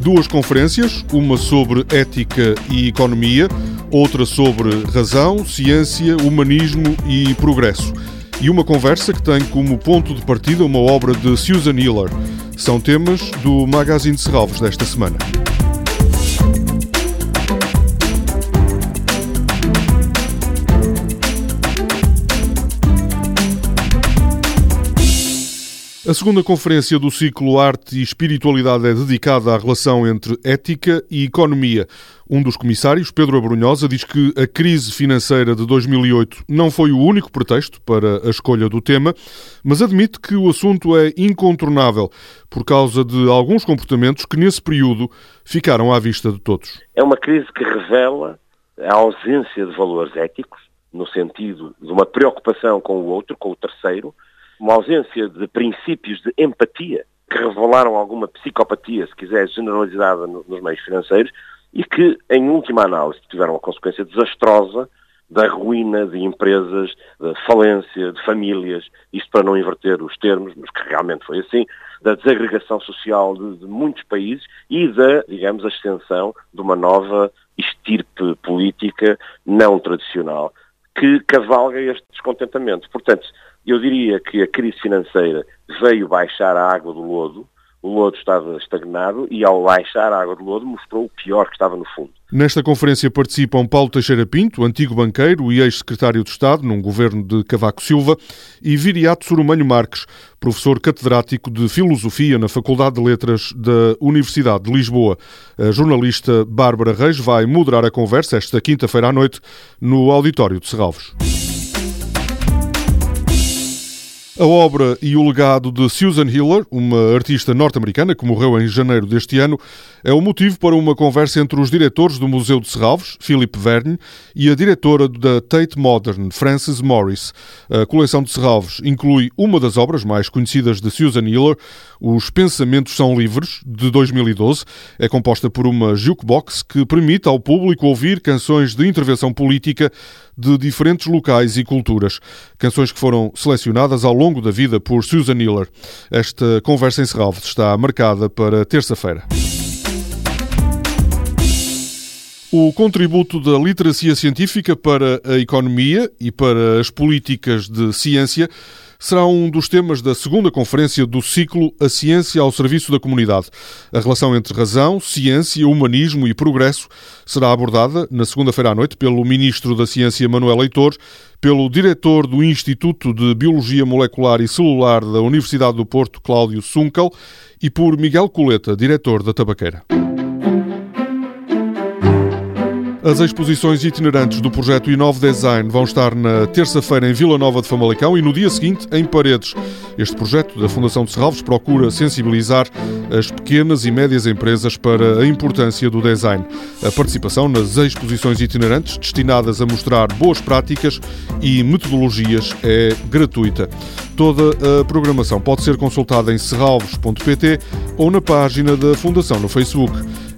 duas conferências, uma sobre ética e economia, outra sobre razão, ciência, humanismo e progresso. E uma conversa que tem como ponto de partida uma obra de Susan Hiller. São temas do Magazine de Serralves desta semana. A segunda conferência do ciclo Arte e Espiritualidade é dedicada à relação entre ética e economia. Um dos comissários, Pedro Abrunhosa, diz que a crise financeira de 2008 não foi o único pretexto para a escolha do tema, mas admite que o assunto é incontornável por causa de alguns comportamentos que nesse período ficaram à vista de todos. É uma crise que revela a ausência de valores éticos, no sentido de uma preocupação com o outro, com o terceiro, uma ausência de princípios de empatia que revelaram alguma psicopatia, se quiser, generalizada nos meios financeiros e que, em última análise, tiveram uma consequência desastrosa da ruína de empresas, da falência de famílias, isto para não inverter os termos, mas que realmente foi assim, da desagregação social de, de muitos países e da, digamos, ascensão de uma nova estirpe política não tradicional que cavalga este descontentamento. Portanto, eu diria que a crise financeira veio baixar a água do lodo, o lodo estava estagnado e ao baixar a água do lodo mostrou o pior que estava no fundo. Nesta conferência participam Paulo Teixeira Pinto, antigo banqueiro e ex-secretário de Estado num governo de Cavaco Silva, e Viriato Surumanho Marques, professor catedrático de Filosofia na Faculdade de Letras da Universidade de Lisboa. A jornalista Bárbara Reis vai moderar a conversa esta quinta-feira à noite no auditório de Serralvos. A obra e o legado de Susan Hiller, uma artista norte-americana que morreu em janeiro deste ano, é o motivo para uma conversa entre os diretores do Museu de Serralves, Philip Verne, e a diretora da Tate Modern, Frances Morris. A coleção de Serralves inclui uma das obras mais conhecidas de Susan Hiller, Os Pensamentos São Livres, de 2012. É composta por uma jukebox que permite ao público ouvir canções de intervenção política de diferentes locais e culturas. Canções que foram selecionadas ao longo da vida por Susan Hiller. Esta conversa em Serralves está marcada para terça-feira. O contributo da literacia científica para a economia e para as políticas de ciência será um dos temas da segunda conferência do ciclo A Ciência ao Serviço da Comunidade. A relação entre razão, ciência, humanismo e progresso será abordada na segunda-feira à noite pelo Ministro da Ciência Manuel Leitor, pelo Diretor do Instituto de Biologia Molecular e Celular da Universidade do Porto, Cláudio Sunkel, e por Miguel Coleta, Diretor da Tabaqueira. As exposições itinerantes do projeto Inove Design vão estar na terça-feira em Vila Nova de Famalicão e no dia seguinte em Paredes. Este projeto da Fundação de Serralves procura sensibilizar as pequenas e médias empresas para a importância do design. A participação nas exposições itinerantes, destinadas a mostrar boas práticas e metodologias, é gratuita. Toda a programação pode ser consultada em serralves.pt ou na página da Fundação no Facebook.